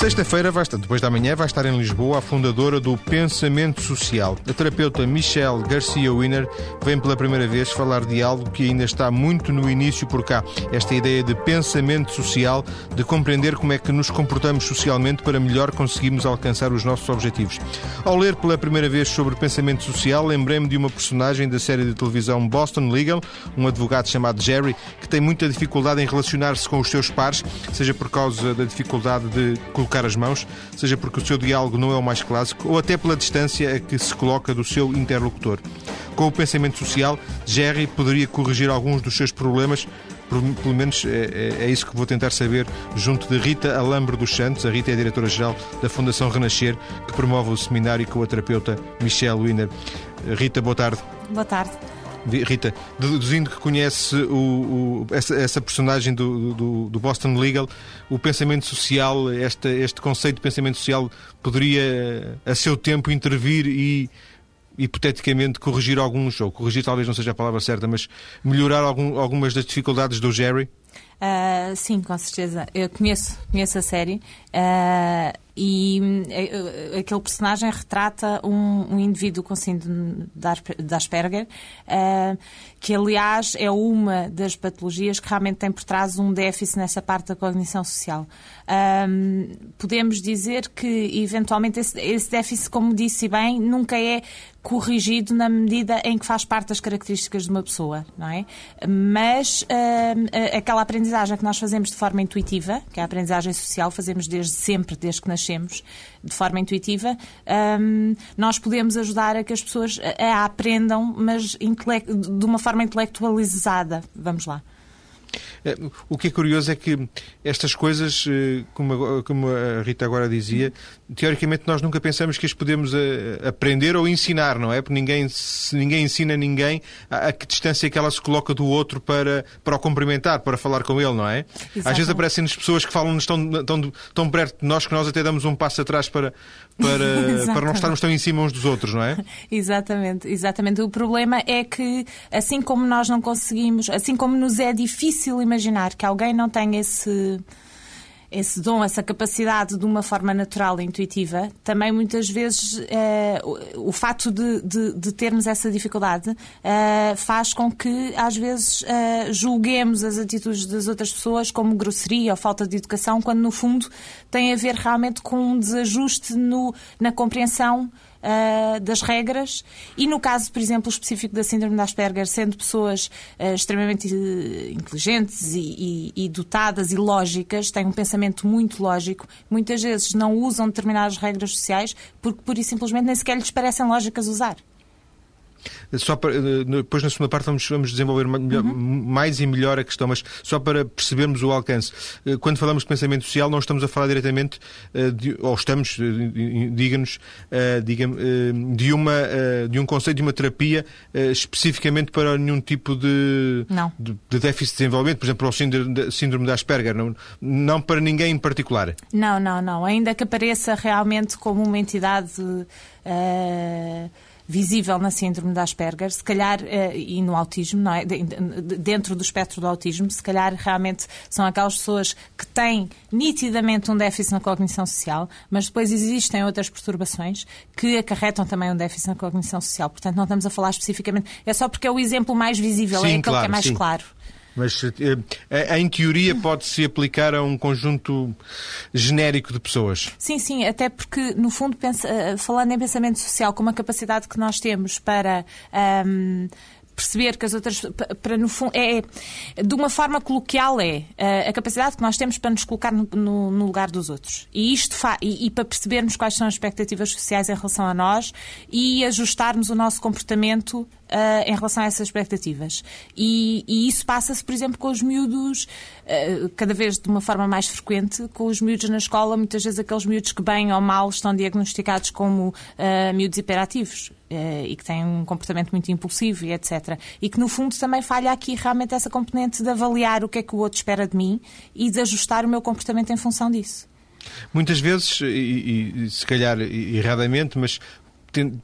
Sexta-feira, depois da manhã, vai estar em Lisboa a fundadora do Pensamento Social. A terapeuta Michelle Garcia Winner vem pela primeira vez falar de algo que ainda está muito no início por cá. Esta ideia de pensamento social, de compreender como é que nos comportamos socialmente para melhor conseguirmos alcançar os nossos objetivos. Ao ler pela primeira vez sobre pensamento social, lembrei-me de uma personagem da série de televisão Boston Legal, um advogado chamado Jerry, que tem muita dificuldade em relacionar-se com os seus pares, seja por causa da dificuldade de colocar as mãos, seja porque o seu diálogo não é o mais clássico, ou até pela distância a que se coloca do seu interlocutor. Com o pensamento social, Jerry poderia corrigir alguns dos seus problemas pelo menos é, é, é, isso que vou tentar saber junto de Rita Alambre dos Santos. A Rita é diretora-geral da Fundação Renascer, que promove o seminário com a terapeuta Michelle Wiener. Rita, boa tarde. Boa tarde. Rita, deduzindo que conhece o, o, essa, essa, personagem do, do, do, Boston Legal, o pensamento social, este, este conceito de pensamento social, poderia, a seu tempo, intervir e, hipoteticamente, corrigir alguns, ou corrigir talvez não seja a palavra certa, mas melhorar algum, algumas das dificuldades do Jerry? Uh, sim, com certeza. Eu conheço, conheço a série. Uh, e uh, aquele personagem retrata um, um indivíduo com síndrome de Asperger, uh, que aliás é uma das patologias que realmente tem por trás um déficit nessa parte da cognição social. Um, podemos dizer que, eventualmente, esse, esse déficit, como disse bem, nunca é corrigido na medida em que faz parte das características de uma pessoa, não é? Mas aquela aprendizagem que nós fazemos de forma intuitiva, que é a aprendizagem social, fazemos desde sempre, desde que nascemos, de forma intuitiva, um, nós podemos ajudar a que as pessoas a, a aprendam, mas de uma forma intelectualizada. Vamos lá. É, o que é curioso é que estas coisas, eh, como a Rita agora dizia, teoricamente nós nunca pensamos que as podemos eh, aprender ou ensinar, não é? Porque ninguém, ninguém ensina ninguém a, a que distância é que ela se coloca do outro para, para o cumprimentar, para falar com ele, não é? Exatamente. Às vezes aparecem-nos pessoas que falam-nos tão, tão, tão perto de nós que nós até damos um passo atrás para, para, para não estarmos tão em cima uns dos outros, não é? Exatamente, exatamente. O problema é que, assim como nós não conseguimos, assim como nos é difícil imaginar que alguém não tenha esse esse dom, essa capacidade de uma forma natural e intuitiva, também muitas vezes eh, o, o fato de, de, de, termos essa dificuldade eh, faz com que às vezes eh, julguemos as atitudes das outras pessoas como grosseria ou falta de educação, quando no fundo tem a ver realmente com um desajuste no, na compreensão uh, das regras e no caso, por exemplo, específico da síndrome de Asperger, sendo pessoas uh, extremamente eh, inteligentes e, e, e, dotadas e lógicas, têm um pensamento muito lógico, muitas vezes não usam determinadas regras sociais porque, pura e simplesmente, nem sequer lhes parecem lógicas usar. Só para, eh, depois na segunda parte vamos, vamos desenvolver melhor, uhum. mais e melhor a questão, mas só para percebermos o alcance. Eh, quando falamos de pensamento social, não estamos a falar diretamente, eh, de, ou estamos, diga-nos, diga de, uma, de um conceito de uma terapia especificamente para nenhum tipo de, de, de, déficit de desenvolvimento, por exemplo, para o síndrome, síndrome de Asperger, não, não para ninguém em particular. Não, não, não. Ainda que apareça realmente como uma entidade. Uh visível na síndrome de Asperger, se calhar, eh, e no autismo, não é? dentro do espectro do autismo, se calhar realmente são aquelas pessoas que têm nitidamente um déficit na cognição social, mas depois existem outras perturbações que acarretam também um déficit na cognição social. Portanto, não estamos a falar especificamente. É só porque é o exemplo mais visível, sim, é aquele claro, que é mais sim. claro. Mas eh, em teoria pode-se aplicar a um conjunto genérico de pessoas. Sim, sim, até porque, no fundo, pensa, eh, falando em pensamento social, com uma capacidade que nós temos para. Um, perceber que as outras para no fundo é de uma forma coloquial é eh, a capacidade que nós temos para nos colocar no, no, no lugar dos outros e isto fa e, e, para percebermos quais são as expectativas sociais em relação a nós e ajustarmos o nosso comportamento uh, em relação a essas expectativas. E, e isso passa-se, por exemplo, com os miúdos, uh, cada vez de uma forma mais frequente, com os miúdos na escola, muitas vezes aqueles miúdos que, bem ou mal, estão diagnosticados como uh, miúdos hiperativos. e que têm um comportamento muito impulsivo e etc. E que, no fundo, também falha aqui realmente essa componente de avaliar o que é que o outro espera de mim e de ajustar o meu comportamento em função disso. Muitas vezes, e, e, se calhar erradamente, mas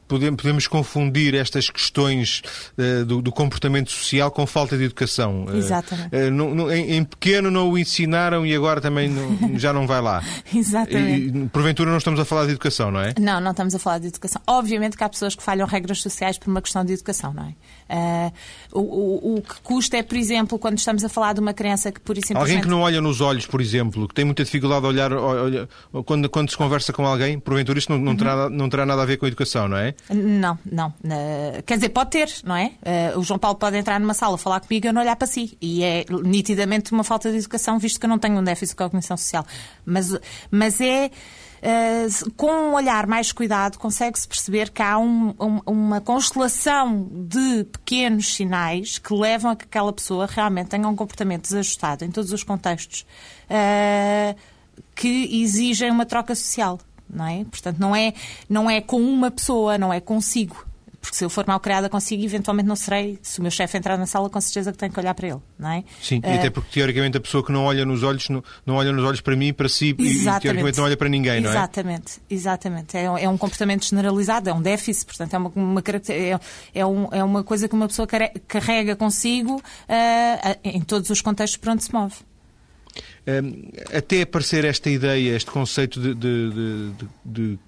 podemos confundir estas questões uh, do, do, comportamento social com falta de educação. Exatamente. Uh, em, em, pequeno não o ensinaram e agora também não, já não vai lá. Exatamente. E, porventura não estamos a falar de educação, não é? Não, não estamos a falar de educação. Obviamente que há pessoas que falham regras sociais por uma questão de educação, não é? Uh, o, o, o, que custa é, por exemplo, quando estamos a falar de uma criança que por simplesmente... Alguém que não olha nos olhos, por exemplo, que tem muita dificuldade a olhar, olha, quando, quando se conversa com alguém, porventura isto não, não, uhum. terá, não terá nada a ver com a educação, não é? Não, não. Uh, quer dizer, pode ter, não é? Uh, o João Paulo pode entrar numa sala, falar comigo e eu não olhar para si. E é nitidamente uma falta de educação, visto que eu não tenho um déficit de cognição social. Mas, mas é. Uh, com um olhar mais cuidado, consegue-se perceber que há um, um, uma constelação de pequenos sinais que levam a que aquela pessoa realmente tenha um comportamento desajustado em todos os contextos uh, que exigem uma troca social não é? Portanto, não é, não é com uma pessoa, não é consigo. Porque se eu for mal criada consigo, eventualmente não serei. Se o meu chefe entrar na sala, com certeza que tenho que olhar para ele, não é? Sim, uh, e até porque teoricamente a pessoa que não olha nos olhos, não, não olha nos olhos para mim, para si, e teoricamente não olha para ninguém, não é? Exatamente, exatamente. É, é um comportamento generalizado, é um déficit, portanto é uma, uma, é, é, um, é uma coisa que uma pessoa carrega consigo uh, em todos os contextos por onde se move até aparecer esta ideia, este conceito de, de, de, de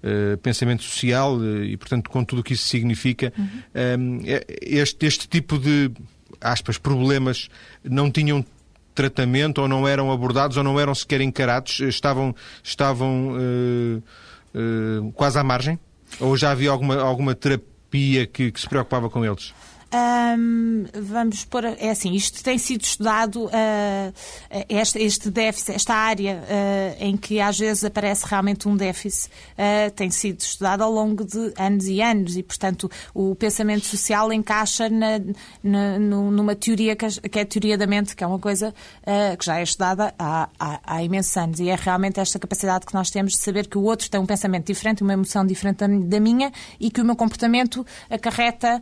Uh, pensamento social uh, e, portanto, com tudo o que isso significa, uhum. este, este tipo de aspas, problemas não tinham tratamento ou não eram abordados ou não eram sequer encarados, estavam, estavam uh, quase à margem? Ou já havia alguma, alguma terapia que, que se preocupava com eles? Um, vamos pôr. É assim, isto tem sido estudado, uh, este, este, déficit, esta área uh, em que às vezes aparece realmente um déficit, uh, tem sido estudado ao longo de anos e anos e, portanto, o pensamento social encaixa na, na, numa teoria que é a teoria da mente, que é uma coisa que já é estudada há, há, há imensos anos e é realmente esta capacidade que nós temos de saber que o outro tem um pensamento diferente, uma emoção diferente da minha e que o meu comportamento acarreta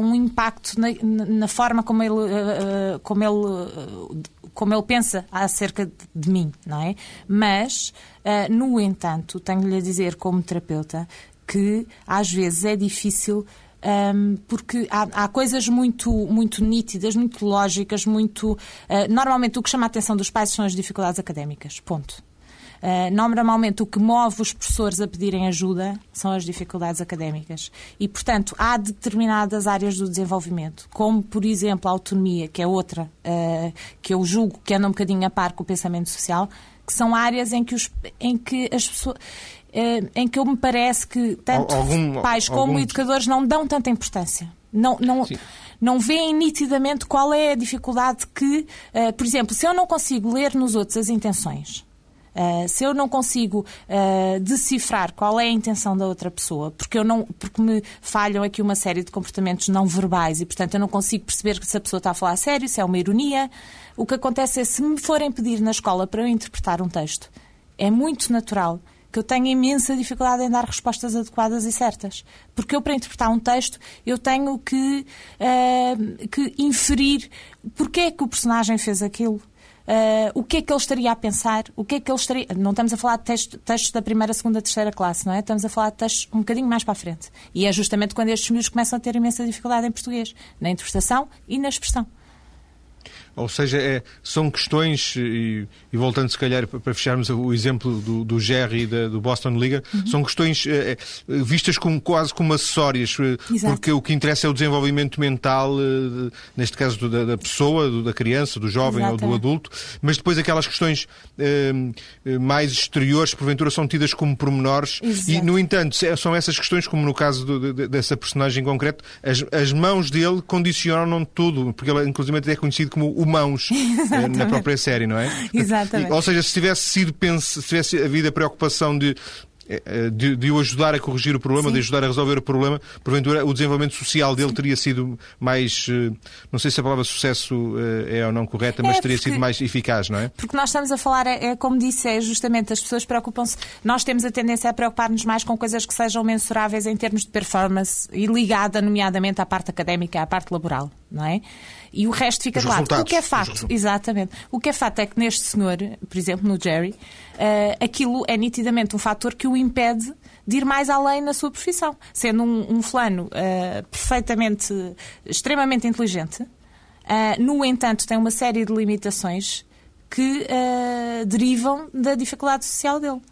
um um impacto na, na forma como ele, uh, como ele como ele pensa acerca de mim, não é? Mas, uh, no entanto, tenho-lhe a dizer como terapeuta que às vezes é difícil um, ehm, porque há, há, coisas muito, muito nítidas, muito lógicas, muito. Uh, normalmente o que chama a atenção dos pais são as dificuldades académicas. Ponto. Uh, normalmente o que move os professores a pedirem ajuda são as dificuldades académicas. E, portanto, há determinadas áreas do desenvolvimento, como, por exemplo, a autonomia, que é outra, uh, que eu julgo que anda um bocadinho a par com o pensamento social, que são áreas em que, os, em que as pessoas uh, em que eu me parece que tanto algum, pais como algum... educadores não dão tanta importância. Não, não, não veem nitidamente qual é a dificuldade que, uh, por exemplo, se eu não consigo ler nos outros as intenções, Uh, se eu não consigo uh, decifrar qual é a intenção da outra pessoa, porque, eu não, porque me falham aqui uma série de comportamentos não verbais e, portanto, eu não consigo perceber se a pessoa está a falar a sério, se é uma ironia, o que acontece é, se me forem pedir na escola para eu interpretar um texto, é muito natural que eu tenha imensa dificuldade em dar respostas adequadas e certas. Porque eu, para interpretar um texto, eu tenho que, uh, que inferir porque é que o personagem fez aquilo Uh, o que é que ele estaria a pensar, o que é que ele estaria. Não estamos a falar de textos, da primeira, segunda, terceira classe, não é? Estamos a falar de textos um bocadinho mais para a frente. E é justamente quando estes miúdos começam a ter imensa dificuldade em português, na interpretação e na expressão. Ou seja, é, são questões, e, e, voltando se calhar para fecharmos o exemplo do, do Jerry e da, do Boston Liga, uhum. são questões é, vistas como, quase como acessórias, Exato. porque o que interessa é o desenvolvimento mental, neste caso da, da pessoa, do, da criança, do jovem ou do adulto, mas depois aquelas questões mais exteriores, porventura, são tidas como pormenores, Exato. e no entanto, são essas questões, como no caso do, de, dessa personagem em concreto, as, as mãos dele condicionam tudo, porque ele, inclusive, é conhecido como o mãos eh, na própria série, não é? Exatamente. Ou seja, se tivesse sido se tivesse havido a preocupação de eh, eh, de, de, o ajudar a corrigir o problema, Sim. de ajudar a resolver o problema, porventura o desenvolvimento social dele Sim. teria sido mais, não sei se a palavra sucesso é ou não correta, mas é teria sido mais eficaz, não é? Porque nós estamos a falar, é, é como disse, é justamente as pessoas preocupam-se, nós temos a tendência a preocupar-nos mais com coisas que sejam mensuráveis em termos de performance e ligada, nomeadamente, à parte académica, à parte laboral, não é? E o resto fica Os claro. O que é facto, exatamente. O que é facto é que neste senhor, por exemplo, no Jerry, uh, aquilo é nitidamente um fator que o impede de ir mais além na sua profissão, sendo um, um fulano uh, perfeitamente, extremamente inteligente. Uh, no entanto, tem uma série de limitações que derivam da dificuldade social dele.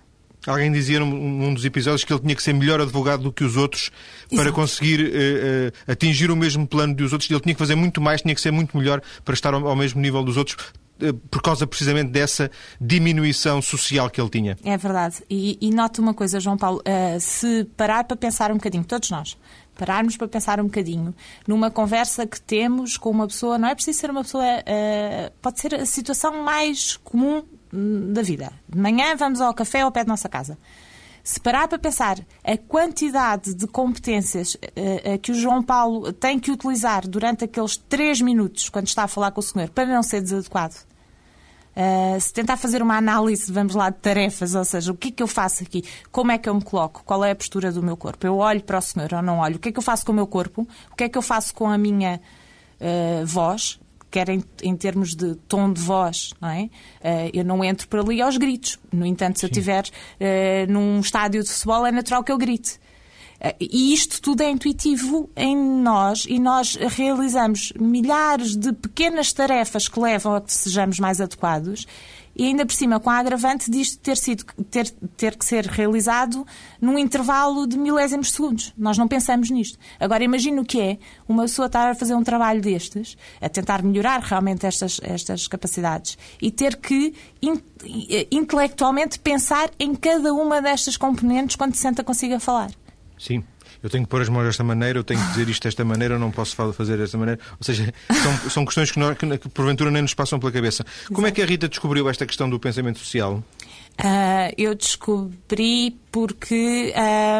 Alguém dizia num, num, dos episódios que ele tinha que ser melhor advogado do que os outros para Exato. conseguir uh, uh, atingir o mesmo plano dos outros. Ele tinha que fazer muito mais, tinha que ser muito melhor para estar ao, ao mesmo nível dos outros, uh, por causa precisamente dessa diminuição social que ele tinha. É verdade. E, e note uma coisa, João Paulo, se parar para pensar um bocadinho, todos nós, pararmos para pensar um bocadinho numa conversa que temos com uma pessoa, não é preciso ser uma pessoa, pode ser a situação mais comum da vida. De manhã vamos ao café ao pé da nossa casa. Se parar para pensar a quantidade de competências uh, uh, que o João Paulo tem que utilizar durante aqueles três minutos, quando está a falar com o senhor, para não ser desadequado, uh, se tentar fazer uma análise, vamos lá, de tarefas, ou seja, o que é que eu faço aqui, como é que eu me coloco, qual é a postura do meu corpo, eu olho para o senhor ou não olho, o que é que eu faço com o meu corpo, o que é que eu faço com a minha voz, quer em, em, termos de tom de voz, não é? Uh, eu não entro por ali aos gritos. No entanto, se Sim. eu estiver uh, num estádio de futebol, é natural que eu grite. Uh, e isto tudo é intuitivo em nós e nós realizamos milhares de pequenas tarefas que levam a que sejamos mais adequados e ainda por cima com a agravante disto ter, sido, ter, ter que ser realizado num intervalo de milésimos de segundos. Nós não pensamos nisto. Agora imagine o que é uma pessoa estar a fazer um trabalho destes, a tentar melhorar realmente estas, estas capacidades e ter que in, intelectualmente pensar em cada uma destas componentes quando se senta consigo a falar. Sim eu tenho que pôr as mãos desta maneira, eu tenho que dizer isto desta maneira, eu não posso fazer desta maneira. Ou seja, são, são questões que, nós, que, que, porventura nem nos passam pela cabeça. Como é que a Rita descobriu esta questão do pensamento social? Uh, eu descobri porque,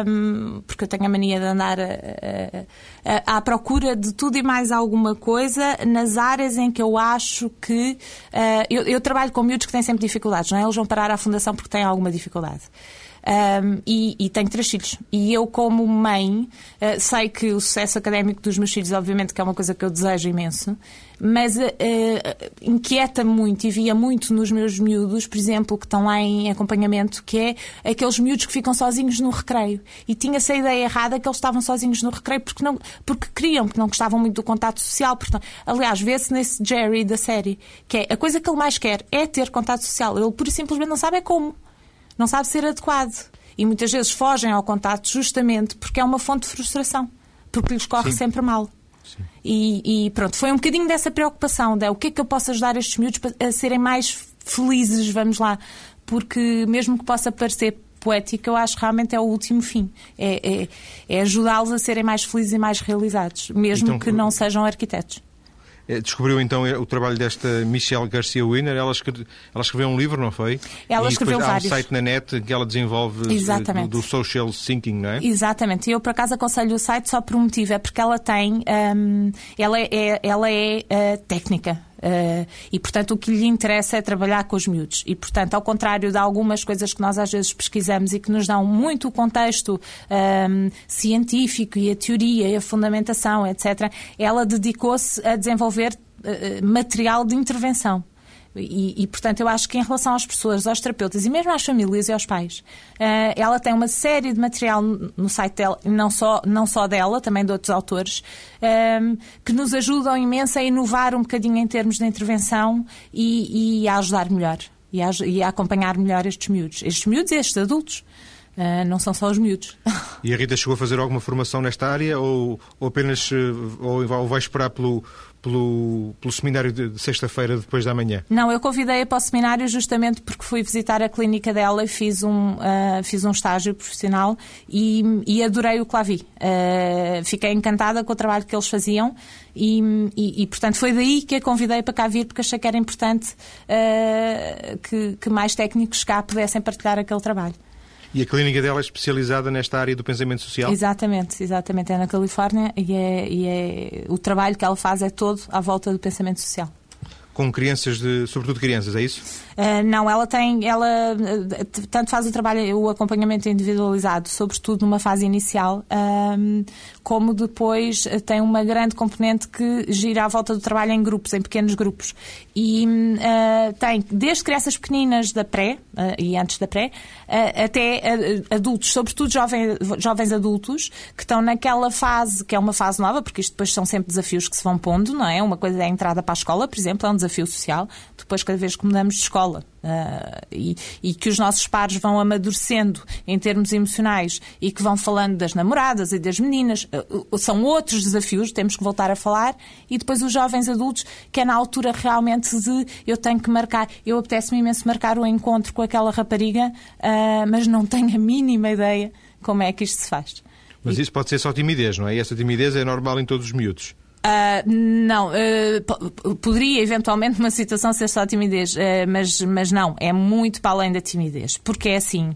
um, porque eu tenho a mania de andar a, a, a, à procura de tudo e mais alguma coisa nas áreas em que eu acho que. Uh, eu, eu, trabalho com miúdos que têm sempre dificuldades, não é? Eles vão parar à fundação porque têm alguma dificuldade. Um, e, e, tenho três filhos. E eu, como mãe, uh, sei que o sucesso académico dos meus filhos, obviamente, que é uma coisa que eu desejo imenso, mas uh, inquieta-me muito e via muito nos meus miúdos, por exemplo, que estão lá em acompanhamento, que é aqueles miúdos que ficam sozinhos no recreio. E tinha-se a ideia errada que eles estavam sozinhos no recreio porque, não, porque queriam, porque não gostavam muito do contato social. Portanto, aliás, vê-se nesse Jerry da série, que é a coisa que ele mais quer é ter contato social. Ele, por simplesmente, não sabe é como não sabe ser adequado. E muitas vezes fogem ao contato justamente porque é uma fonte de frustração, porque lhes corre Sim. sempre mal. E, e, pronto, foi um bocadinho dessa preocupação de o que é que eu posso ajudar estes miúdos a serem mais felizes, vamos lá, porque mesmo que possa parecer poético, eu acho que realmente é o último fim. É, é, é ajudá-los a serem mais felizes e mais realizados, mesmo então, que não sejam arquitetos. Eh, descobriu então eh, o trabalho desta Michelle Garcia Winner. Ela, escreve, ela escreveu um livro, não foi? Ela e escreveu vários. Há um site na net que ela desenvolve eh, Exatamente. Do, do, social thinking, não é? Exatamente. Eu, por acaso, aconselho o site só por um motivo. É porque ela tem... Um, ela é, é ela é uh, técnica Uh, e, portanto, o que lhe interessa é trabalhar com os miúdos. E, portanto, ao contrário de algumas coisas que nós às vezes pesquisamos e que nos dão muito o contexto um, ehm, científico e a teoria e a fundamentação, etc., ela dedicou-se a desenvolver uh, material de intervenção. E, e, portanto, eu acho que em relação às pessoas, aos terapeutas e mesmo às famílias e aos pais, uh, ela tem uma série de material no site dela, não só, não só dela, também de outros autores, uh, que nos ajudam imenso a inovar um bocadinho em termos de intervenção e, e a ajudar melhor. E a, e a, acompanhar melhor estes miúdos. Estes miúdos e estes adultos. Uh, não são só os miúdos. E a Rita chegou a fazer alguma formação nesta área ou, ou apenas ou vai esperar pelo, pelo, pelo seminário de, sexta-feira, depois da manhã? Não, eu convidei-a para o seminário justamente porque fui visitar a clínica dela e fiz um, uh, fiz um estágio profissional e, e adorei o que lá vi. Uh, fiquei encantada com o trabalho que eles faziam e, e, e, portanto, foi daí que a convidei para cá vir porque achei que era importante uh, que, que mais técnicos cá pudessem partilhar aquele trabalho. E a clínica dela é especializada nesta área do pensamento social? Exatamente, exatamente. É na Califórnia e, é, e é, o trabalho que ela faz é todo à volta do pensamento social. com crianças, de, sobretudo crianças, é isso? Uh, não, ela tem, ela tanto faz o trabalho, o acompanhamento individualizado, sobretudo numa fase inicial, um, como depois tem uma grande componente que gira à volta do trabalho em grupos, em pequenos grupos. E uh, tem desde crianças pequeninas da pré, uh, e antes da pré, até adultos, sobretudo jovens, jovens adultos, que estão naquela fase, que é uma fase nova, porque isto depois são sempre desafios que se vão pondo, não é? Uma coisa é a entrada para a escola, por exemplo, é um desafio social. Depois, cada vez que mudamos de escola uh, e, e, que os nossos pares vão amadurecendo em termos emocionais e que vão falando das namoradas e das meninas, uh, são outros desafios, temos que voltar a falar. E depois os jovens adultos, que é na altura realmente de eu tenho que marcar, eu apetece-me imenso marcar o encontro com aquela rapariga, uh, mas não tenho a mínima ideia como é que isto se faz. Mas isso pode ser só timidez, não é? E essa timidez é normal em todos os miúdos. Uh, não, uh, poderia eventualmente uma situação ser só timidez, uh, mas, mas não, é muito para além da timidez, porque é assim.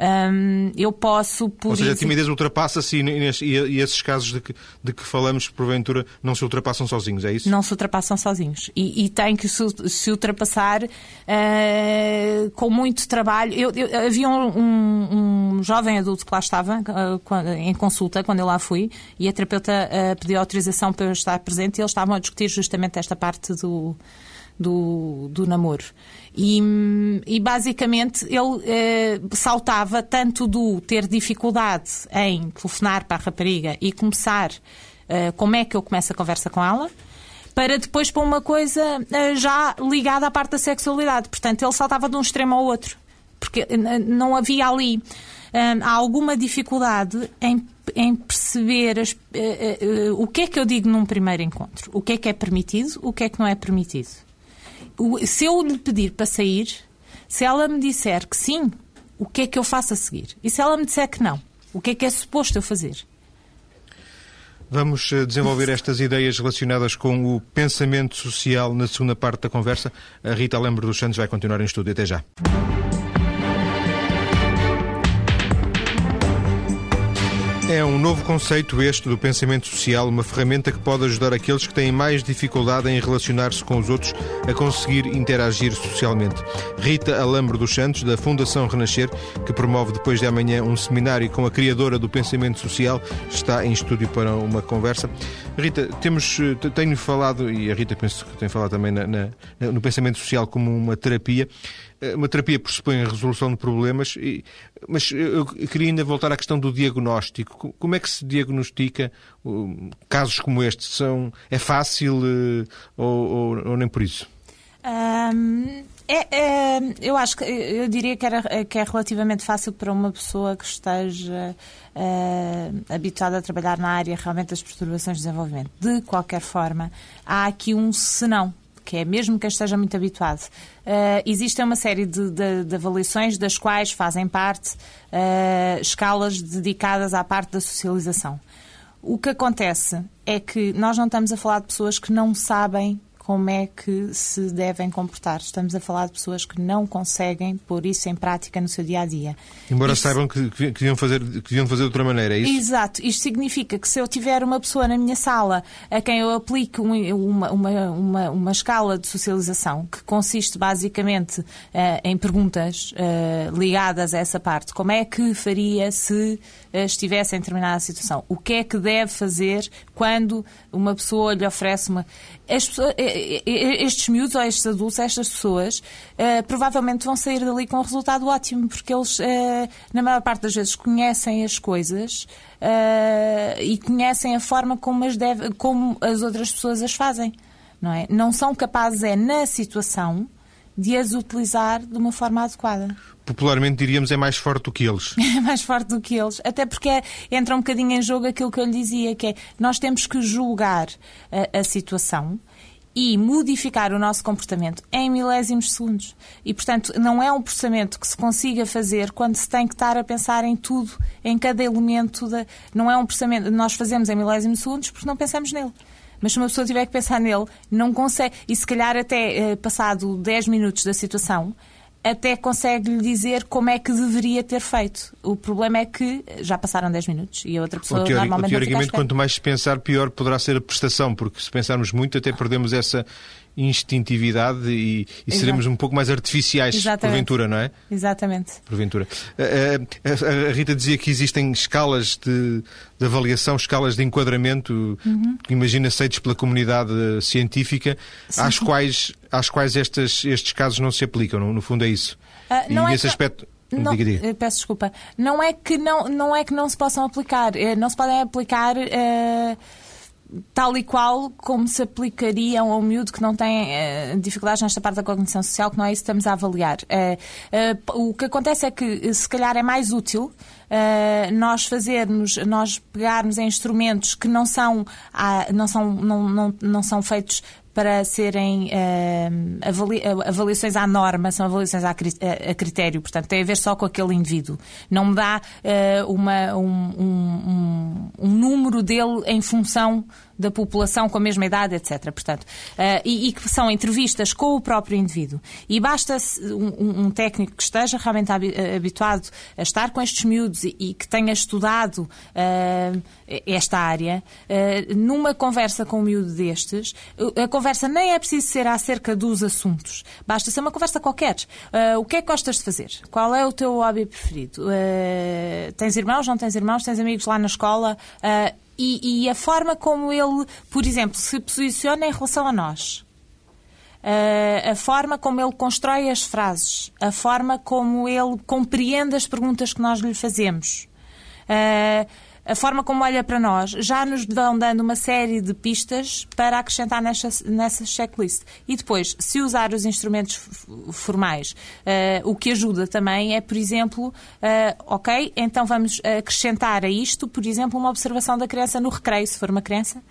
Um, eu posso. Por Ou seja, a timidez ultrapassa-se e, e, e, esses casos de que, de que falamos, porventura, não se ultrapassam sozinhos, é isso? Não se ultrapassam sozinhos. E, e tem que se, se ultrapassar uh, com muito trabalho. Eu, eu, havia um, um, um, jovem adulto que lá estava uh, em consulta, quando eu lá fui, e a terapeuta uh, pediu autorização para eu estar presente e eles estavam a discutir justamente esta parte do do, do namoro. E, e basicamente ele eh, saltava tanto do ter dificuldade em telefonar para a rapariga e começar eh, como é que eu começo a conversa com ela, para depois para uma coisa eh, já ligada à parte da sexualidade. Portanto, ele saltava de um extremo ao outro, porque eh, não havia ali eh, há alguma dificuldade em, em perceber as, uh, o que é que eu digo num primeiro encontro, o que é que é permitido, o que é que não é permitido se eu lhe pedir para sair, se ela me disser que sim, o que é que eu faço a seguir? E se ela me disser que não, o que é que é suposto eu fazer? Vamos eh, desenvolver estas ideias relacionadas com o pensamento social na segunda parte da conversa. A Rita Lembro dos Santos vai continuar em estúdio. Até já. É um novo conceito este do pensamento social, uma ferramenta que pode ajudar aqueles que têm mais dificuldade em relacionar-se com os outros a conseguir interagir socialmente. Rita Alambro dos Santos, da Fundação Renascer, que promove depois de amanhã um seminário com a criadora do pensamento social, está em estúdio para uma conversa. Rita, temos, tenho falado, e a Rita penso que tem falado também na, na, no pensamento social como uma terapia. Eh, uma terapia pressupõe a resolução de problemas, mas eu queria ainda voltar à questão do diagnóstico. Como é que se diagnostica casos como este? São, é fácil eh, ou, ou, ou nem por isso? Um, é, é, eu acho que eu diria que, era, que é relativamente fácil para uma pessoa que esteja uh, habituada a trabalhar na área realmente das perturbações de desenvolvimento. De qualquer forma, há aqui um senão que é mesmo que esteja muito habituado. Uh, existe uma série de, de, de, avaliações das quais fazem parte uh, escalas dedicadas à parte da socialização. O que acontece é que nós não estamos a falar de pessoas que não sabem como é que se devem comportar. Estamos a falar de pessoas que não conseguem pôr isso em prática no seu dia a dia. Embora isso... saibam que, que, deviam fazer, que deviam fazer de outra maneira, é isso? Exato. Isto significa que se eu tiver uma pessoa na minha sala a quem eu aplico uma, uma, uma, uma escala de socialização que consiste basicamente uh, em perguntas uh, ligadas a essa parte, como é que faria se uh, estivesse em determinada situação? O que é que deve fazer quando uma pessoa lhe oferece uma. Pessoas, estes miúdos ou estes adultos, estas pessoas, uh, provavelmente vão sair dali com um resultado ótimo, porque eles, uh, na maior parte das vezes, conhecem as coisas uh, e conhecem a forma como as, deve, como as outras pessoas as fazem. Não, é? não são capazes, é na situação, de as utilizar de uma forma adequada. Popularmente diríamos é mais forte do que eles. É mais forte do que eles. Até porque entra um bocadinho em jogo aquilo que eu lhe dizia, que é nós temos que julgar a, a situação e modificar o nosso comportamento em milésimos de segundos. E, portanto, não é um processamento que se consiga fazer quando se tem que estar a pensar em tudo, em cada elemento. Da... Não é um processamento nós fazemos em milésimos de segundos porque não pensamos nele. Mas se uma pessoa tiver que pensar nele, não consegue. E se calhar até eh, passado 10 minutos da situação, até consegue lhe dizer como é que deveria ter feito. O problema é que já passaram 10 minutos e a outra pessoa teori normalmente Teoricamente, quanto mais se pensar, pior poderá ser a prestação, porque se pensarmos muito, até perdemos essa instintividade e, e seremos um pouco mais artificiais, Exatamente. porventura, não é? Exatamente. Porventura. A, a, a Rita dizia que existem escalas de, de avaliação, escalas de enquadramento, uhum. imagina aceitos pela comunidade científica, sim, às. Quais, às quais estas, estes casos não se aplicam, no, no fundo é isso. Uh, e nesse é aspecto. Não, diga. Peço desculpa. Não é que não, não é que não se possam aplicar. Eh, não se podem aplicar. Uh tal e qual como se aplicariam ao miúdo que não tem uh, dificuldades nesta parte da cognição social, que não é isso que estamos a avaliar. Uh, uh, o que acontece é que, se calhar, é mais útil nós fazermos, nós pegarmos em instrumentos que não são, ah, não são, não, não, não são feitos para serem uh, avali avaliações à norma, são avaliações a, critério, portanto, tem a ver só com aquele indivíduo. Não me dá uh, uma, um, um, um, número dele em função da população com a mesma idade, etc. Portanto, uh, e, e, que são entrevistas com o próprio indivíduo. E basta um, um, técnico que esteja realmente habituado a estar com estes miúdos e, e que tenha estudado uh, esta área, uh, numa conversa com um miúdo destes, a conversa nem é preciso ser acerca dos assuntos. Basta ser uma conversa qualquer. o que é que gostas de fazer? Qual é o teu hobby preferido? tens irmãos? Não tens irmãos? Tens amigos lá na escola? E, e a forma como ele, por exemplo, se posiciona em relação a nós. Uh, a forma como ele constrói as frases, a forma como ele compreende as perguntas que nós lhe fazemos. Uh, a forma como olha para nós, já nos vão dando uma série de pistas para acrescentar nessa, nessa checklist. E depois, se usar os instrumentos formais, uh, o que ajuda também é, por exemplo, uh, ok, então vamos acrescentar a isto, por exemplo, uma observação da criança no recreio, se for uma criança.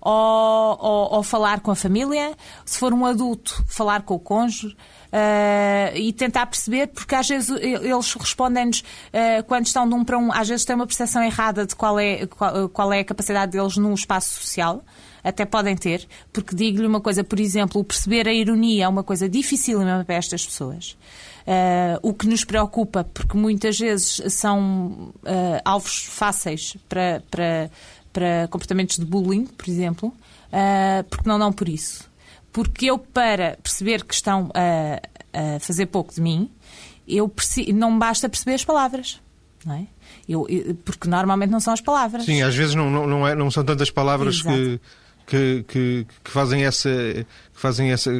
Ou, ou, ou falar com a família, se for um adulto, falar com o cônjuge. Uh, e tentar perceber, porque às vezes eles respondem-nos uh, quando estão de um para um, às vezes têm uma percepção errada de qual é, qual, qual é a capacidade deles num espaço social até podem ter, porque digo-lhe uma coisa, por exemplo, perceber a ironia é uma coisa dificílima para estas pessoas. Uh, o que nos preocupa, porque muitas vezes são uh, alvos fáceis para, para, para comportamentos de bullying, por exemplo, uh, porque não dão por isso. Porque eu, para perceber que estão a, a fazer pouco de mim, eu não basta perceber as palavras. Não é? Eu, porque normalmente não são as palavras. Sim, às vezes não, não, não, é, não são tantas palavras que, que, que, que, fazem essa. Que fazem essa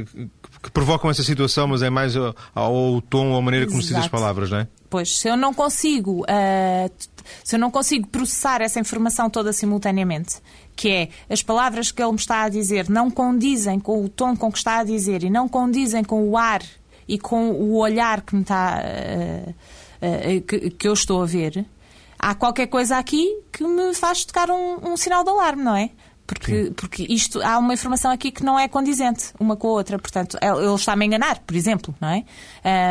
que provocam essa situação, mas é mais ao, ao tom ou a maneira como se diz as palavras, não é? Pois, se eu não consigo, uh, se eu não consigo processar essa informação toda simultaneamente, que é as palavras que ele me está a dizer não condizem com o tom com que está a dizer e não condizem com o ar e com o olhar que me está uh, uh, que, que, eu estou a ver, há qualquer coisa aqui que me faz tocar um, um sinal de alarme, não é? Porque, porque isto há uma informação aqui que não é condizente uma com a outra. Portanto, ele está-me a enganar, por exemplo, não é?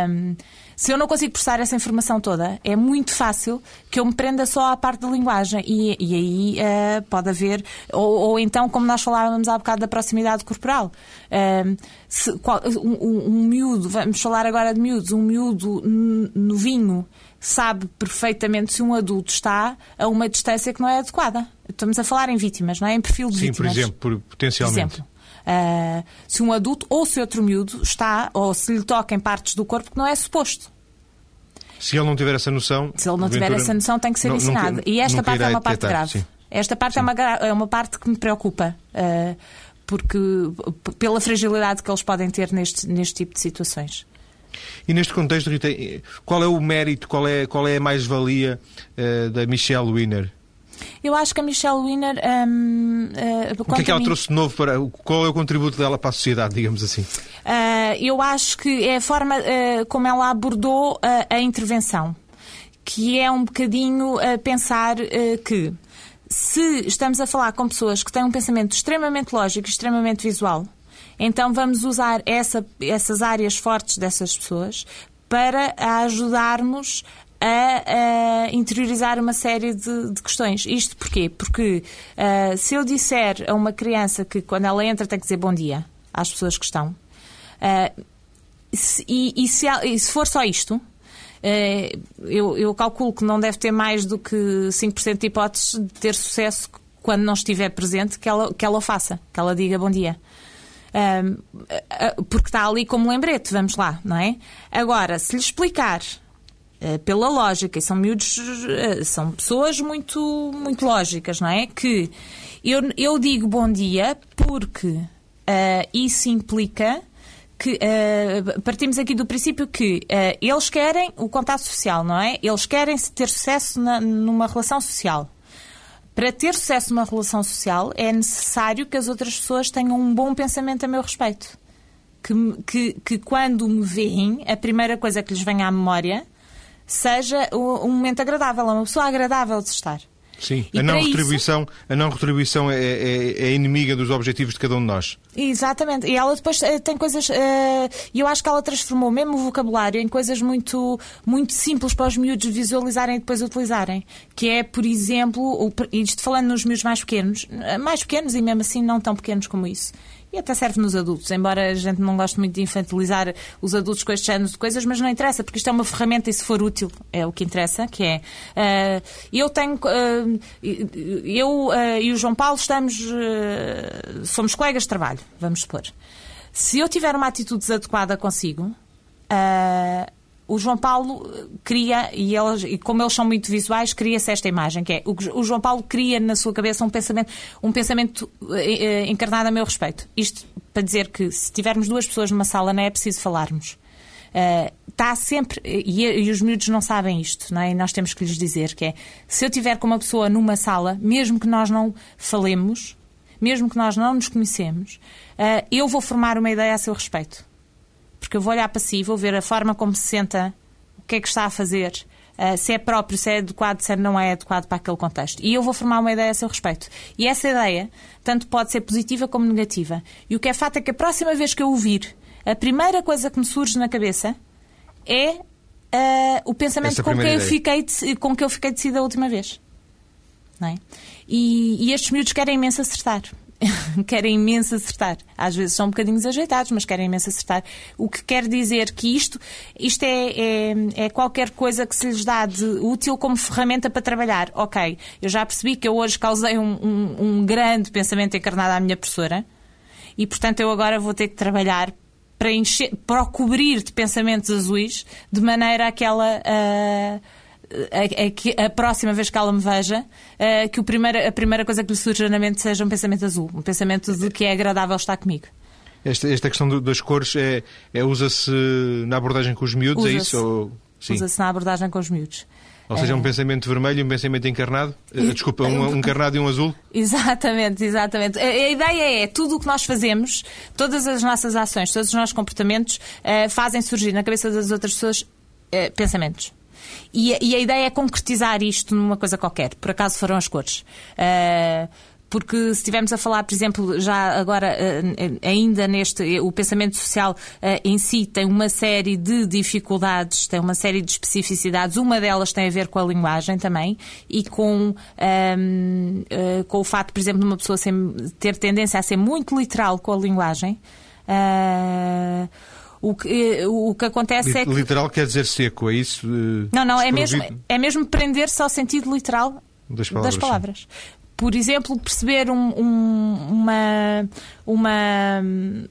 Um, se eu não consigo processar essa informação toda, é muito fácil que eu me prenda só à parte da linguagem. E, e aí uh, pode haver. Ou, ou, então, como nós falávamos há bocado da proximidade corporal. Uh, se, qual, um, um, miúdo, vamos falar agora de miúdos, um miúdo novinho sabe perfeitamente se um adulto está a uma distância que não é adequada. Estamos a falar em vítimas, não é? Em perfil de Sim, vítimas. Sim, por exemplo, potencialmente. Por exemplo. Uh, se um adulto ou se outro miúdo está, ou se lhe toca em partes do corpo que não é suposto. Se ele não tiver essa noção. Se ele não tiver essa noção, tem que ser não, ensinado. Nunca, e esta parte é uma parte grave. Sim. Esta parte é uma, é uma parte que me preocupa. Uh, porque pela fragilidade que eles podem ter neste, neste tipo de situações. E neste contexto, Rita, qual é o mérito, qual é, qual é a mais-valia uh, da Michelle Winner? Eu acho que a Michelle Winner. Um, uh, o que é que ela mim... trouxe de novo para. Qual é o contributo dela para a sociedade, digamos assim? Uh, eu acho que é a forma uh, como ela abordou a intervenção, que é um bocadinho pensar que se estamos a falar com pessoas que têm um pensamento extremamente lógico, extremamente visual, então vamos usar essa, essas áreas fortes dessas pessoas para ajudarmos a, a, interiorizar uma série de, de, questões. Isto porquê? Porque uh, se eu disser a uma criança que quando ela entra tem que dizer bom dia às pessoas que estão, uh, e, e, se, e se for só isto, eh, eu, eu, calculo que não deve ter mais do que 5% de hipóteses de ter sucesso quando não estiver presente, que ela, que ela o faça, que ela diga bom dia. Porque está ali como lembrete, vamos lá, não é? Agora, se lhe explicar pela lógica, e são miúdos, uh, são pessoas muito, muito lógicas, não é? Que eu, eu digo bom dia porque uh, isso implica que uh, partimos aqui do princípio que uh, eles querem o contato social, não é? Eles querem ter sucesso na, numa relação social. Para ter sucesso numa relação social é necessário que as outras pessoas tenham um bom pensamento a meu respeito. Que, que, que quando me veem, a primeira coisa que lhes venha à memória seja um momento agradável, uma pessoa agradável de estar. Sim, e a não, retribuição, isso... a não retribuição é, é, é, inimiga dos objetivos de cada um de nós. Exatamente. E ela depois uh, tem coisas. Eh, e eu acho que ela transformou mesmo o vocabulário em coisas muito, muito simples para os miúdos visualizarem e depois utilizarem. Que é, por exemplo, isto falando nos miúdos mais pequenos, eh, mais pequenos e mesmo assim não tão pequenos como isso e até serve nos adultos, embora a gente não goste muito de infantilizar os adultos com este género de coisas, mas não interessa, porque isto é uma ferramenta e se for útil é o que interessa, que é uh, eu tenho uh, eu uh, e o João Paulo estamos somos colegas de trabalho, vamos supor. Se eu tiver uma atitude desadequada consigo, o João Paulo cria, e, eles, e como eles são muito visuais, cria-se esta imagem, que é o, João Paulo cria na sua cabeça um pensamento, um pensamento eh, encarnado a meu respeito. Isto para dizer que se tivermos duas pessoas numa sala não é preciso falarmos. Está sempre, e, e, os miúdos não sabem isto, não é? E nós temos que lhes dizer que é, se eu tiver com uma pessoa numa sala, mesmo que nós não falemos, mesmo que nós não nos conhecemos, uh, eu vou formar uma ideia a seu respeito porque eu vou olhar para si, vou ver a forma como se senta, o que é que está a fazer, uh, se é próprio, se é adequado, se não é adequado para aquele contexto. E eu vou formar uma ideia a seu respeito. E essa ideia, tanto pode ser positiva como negativa. E o que é fato é que a próxima vez que eu ouvir, a primeira coisa que me surge na cabeça é uh, o pensamento com que, eu fiquei com que eu fiquei decidida a última vez. É? e, e estes miúdos querem imenso acertar. querem imenso acertar. Às vezes são um bocadinho desajeitados, mas querem imenso acertar. O que quer dizer que isto, isto é, é, é qualquer coisa que se lhes dá de útil como ferramenta para trabalhar. Ok, eu já percebi que eu hoje causei um, um, um grande pensamento encarnado à minha professora e, portanto, eu agora vou ter que trabalhar para, encher, para o cobrir de pensamentos azuis de maneira a que ela. Uh, a, a, a, próxima vez que ela me veja, uh, que o primeiro, a primeira coisa que lhe surja na mente seja um pensamento azul, um pensamento de que é agradável estar comigo. Esta, esta questão do, das cores é, é usa-se na abordagem com os miúdos, é isso? Usa-se na abordagem com os miúdos. Ou seja, um é... pensamento vermelho e um pensamento encarnado? Eh, desculpa, um, um encarnado e um azul? Exatamente, exatamente. A, a, ideia é tudo o que nós fazemos, todas as nossas ações, todos os nossos comportamentos uh, fazem surgir na cabeça das outras pessoas uh, pensamentos. E, e, a ideia é concretizar isto numa coisa qualquer. Por acaso foram as cores. Uh, porque se estivermos a falar, por exemplo, já agora, ainda neste, o pensamento social em si tem uma série de dificuldades, tem uma série de especificidades, uma delas tem a ver com a linguagem também e com, um, com o facto, por exemplo, de uma pessoa ter tendência a ser muito literal com a linguagem. Uh, o que, eh, o que acontece é que... Literal quer dizer seco, é isso? Não, não, é mesmo, é mesmo prender-se ao sentido literal das palavras. Das palavras. Por exemplo, perceber um, um, uma, uma,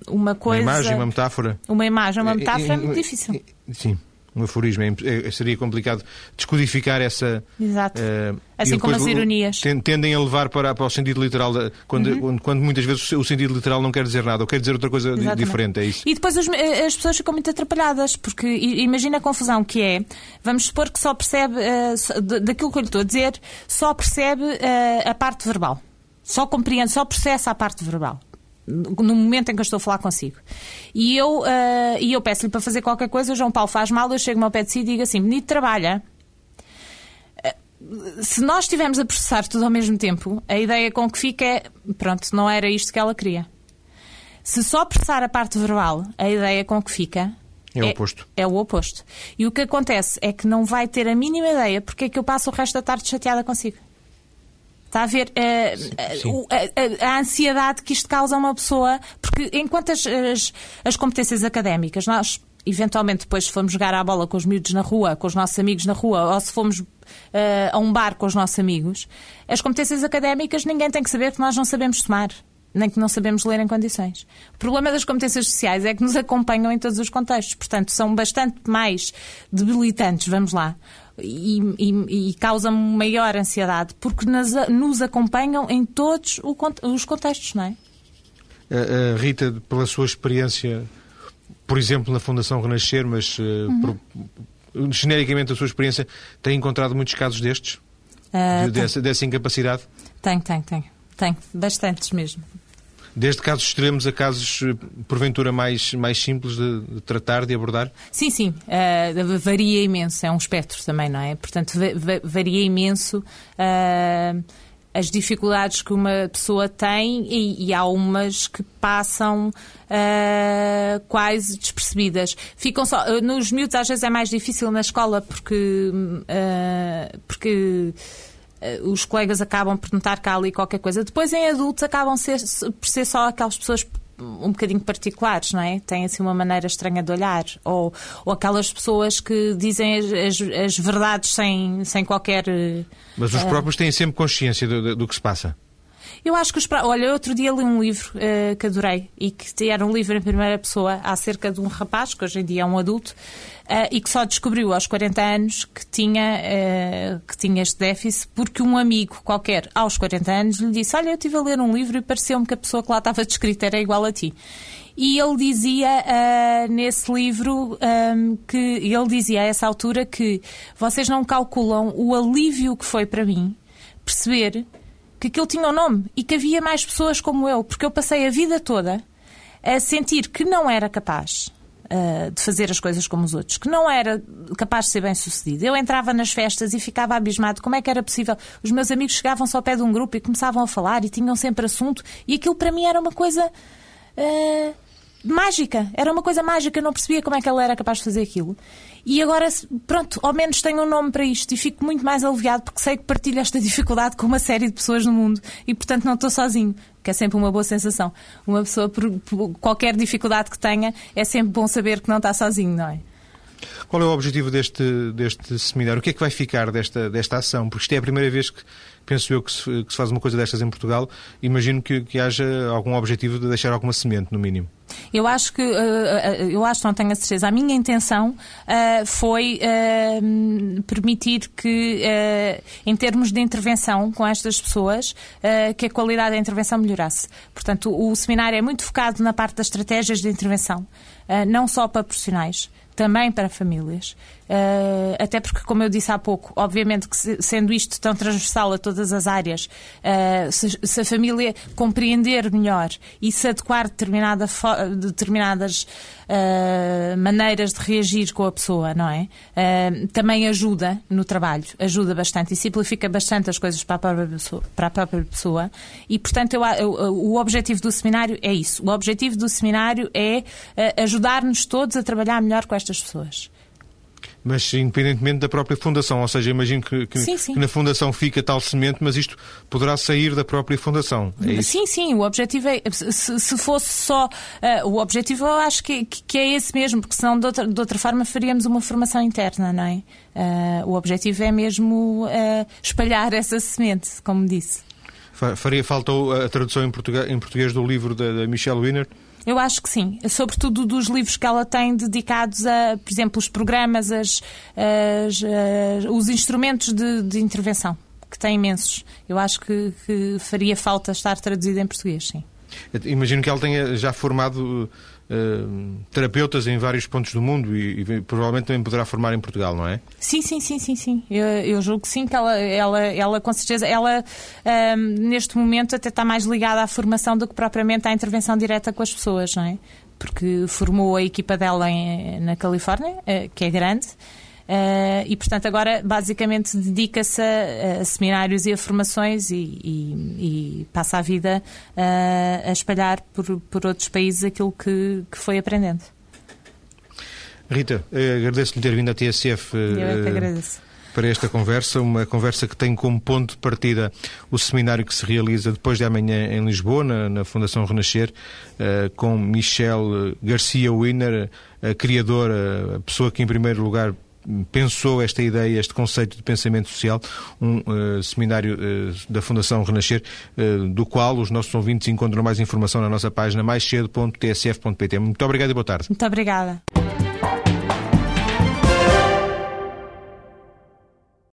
uma coisa... Uma imagem, uma metáfora. Uma imagem, uma metáfora é, é muito difícil. Sim um aforismo. É, é, seria complicado descodificar essa. Exato. Uh, assim como as ironias. Tendem a levar para, para o sentido literal, quando, uhum. quando muitas vezes o sentido literal não quer dizer nada, ou quer dizer outra coisa Exatamente. diferente. É isso. E depois as, eh, as, pessoas ficam muito atrapalhadas, porque imagina a confusão que é. Vamos supor que só percebe, uh, daquilo que eu lhe estou a dizer, só percebe uh, a parte verbal. Só compreende, só processa a parte verbal no momento em que eu estou a falar consigo. E eu, uh, e eu peço-lhe para fazer qualquer coisa, o João Paulo faz mal, eu chego ao pé de si e digo assim: Benito, trabalha. Uh, se nós estivermos a processar tudo ao mesmo tempo, a ideia com que fica é: pronto, não era isto que ela queria. Se só processar a parte verbal, a ideia com que fica. É o oposto. É, é o oposto. E o que acontece é que não vai ter a mínima ideia porque é que eu passo o resto da tarde chateada consigo. Está a ver uh, a, a, a, ansiedade que isto causa a uma pessoa, porque enquanto as, as, as competências académicas, nós eventualmente depois se fomos jogar à bola com os miúdos na rua, com os nossos amigos na rua, ou se fomos uh, a um bar com os nossos amigos, as competências académicas ninguém tem que saber que nós não sabemos tomar. Nem que não sabemos ler em condições. O problema das competências sociais é que nos acompanham em todos os contextos. Portanto, são bastante mais debilitantes, vamos lá, e, e, e causam maior ansiedade, porque nas, nos acompanham em todos os contextos, não é? Uh, uh, Rita, pela sua experiência por exemplo, na Fundação Renascer, mas uh, uhum. por, genericamente a sua experiência, tem encontrado muitos casos destes? Uh, de, dessa, dessa, incapacidade? Tem, tem, tem. Tem, bastantes mesmo. Desde casos extremos a casos, eh, porventura, mais, mais simples de, de tratar, de abordar? Sim, sim. Uh, varia imenso. É um espectro também, não é? Portanto, varia imenso. Uh, as dificuldades que uma pessoa tem e, e há umas que passam uh, quase despercebidas. Ficam só. Nos miúdos às vezes é mais difícil na escola porque. Porque os colegas acabam por notar que há ali qualquer coisa. Depois, em adultos, acabam ser, por ser só aquelas pessoas um bocadinho particulares, não é? Têm assim uma maneira estranha de olhar. Ou, ou aquelas pessoas que dizem as, as, as verdades sem, sem qualquer. Mas os próprios têm sempre consciência do, do que se passa. Eu acho que os. Olha, outro dia li um livro uh, que adorei e que era um livro em primeira pessoa acerca de um rapaz, que hoje em dia é um adulto, uh, e que só descobriu aos 40 anos que tinha, uh, que tinha este déficit porque um amigo qualquer, aos 40 anos, lhe disse: Olha, eu estive a ler um livro e pareceu-me que a pessoa que lá estava descrita era igual a ti. E ele dizia uh, nesse livro um, que ele dizia a essa altura que vocês não calculam o alívio que foi para mim perceber que aquilo tinha um nome e que havia mais pessoas como eu, porque eu passei a vida toda a sentir que não era capaz uh, de fazer as coisas como os outros, que não era capaz de ser bem sucedido. Eu entrava nas festas e ficava abismado como é que era possível. Os meus amigos chegavam-se ao pé de um grupo e começavam a falar e tinham sempre assunto, e aquilo para mim era uma coisa. Uh, mágica, era uma coisa mágica, eu não percebia como é que ela era capaz de fazer aquilo. E agora, pronto, ao menos tenho um nome para isto e fico muito mais aliviado porque sei que partilho esta dificuldade com uma série de pessoas no mundo e, portanto, não estou sozinho, que é sempre uma boa sensação. Uma pessoa, por, por qualquer dificuldade que tenha, é sempre bom saber que não está sozinho, não é? Qual é o objetivo deste, deste seminário? O que é que vai ficar desta, desta ação? Porque isto é a primeira vez que, penso eu, que se, que se faz uma coisa destas em Portugal. Imagino que, que haja algum objetivo de deixar alguma semente, no mínimo. Eu acho que, eu acho, não tenho a certeza, a minha intenção foi permitir que, em termos de intervenção com estas pessoas, que a qualidade da intervenção melhorasse. Portanto, o seminário é muito focado na parte das estratégias de intervenção, não só para profissionais também para famílias. Uh, até porque, como eu disse há pouco, obviamente que sendo isto tão transversal a todas as áreas, uh, se, se, a família compreender melhor e se adequar determinada determinadas uh, maneiras de reagir com a pessoa, não é? também ajuda no trabalho, ajuda bastante e simplifica bastante as coisas para a própria pessoa. Para a própria pessoa. E, portanto, eu, eu, o objetivo do seminário é isso. O objetivo do seminário é ajudar-nos todos a trabalhar melhor com estas pessoas mas independentemente da própria fundação. Ou seja, imagino que, que, sim, sim. que, na fundação fica tal semente, mas isto poderá sair da própria fundação. É sim, sim, o objetivo é. Se, se fosse só. Uh, o objetivo eu acho que, que, é esse mesmo, porque senão de outra, de outra forma faríamos uma formação interna, não é? Uh, o objetivo é mesmo uh, espalhar essa semente, como disse. Faria falta a tradução em português, em português do livro da, da Michelle Wiener? Eu acho que sim, sobretudo dos livros que ela tem dedicados a, por exemplo, os programas, as, as, as, os instrumentos de, de, intervenção, que tem imensos. Eu acho que, que faria falta estar traduzido em português, sim. Imagino que ela tenha já formado uh, terapeutas em vários pontos do mundo e, e, provavelmente também poderá formar em Portugal, não é? Sim, sim, sim, sim, sim. Eu, eu julgo que sim, que ela, ela, ela com certeza, ela uh, neste momento até está mais ligada à formação do que propriamente à intervenção direta com as pessoas, não é? Porque formou a equipa dela em, na Califórnia, uh, que é grande. Uh, e, portanto, agora basicamente dedica-se a, a, seminários e a formações e, e, e passa a vida uh, a espalhar por, por outros países aquilo que, que foi aprendendo. Rita, eh, agradeço-lhe ter vindo à TSF. Eu é que agradeço. para esta conversa, uma conversa que tem como ponto de partida o seminário que se realiza depois de amanhã em Lisboa, na, na Fundação Renascer, uh, com Michel Garcia Wiener, a criadora, a pessoa que em primeiro lugar pensou esta ideia, este conceito de pensamento social, um uh, seminário uh, da Fundação Renascer, uh, do qual os nossos ouvintes encontram mais informação na nossa página maiscedo.tsf.pt. Muito obrigado e boa tarde. Muito obrigada.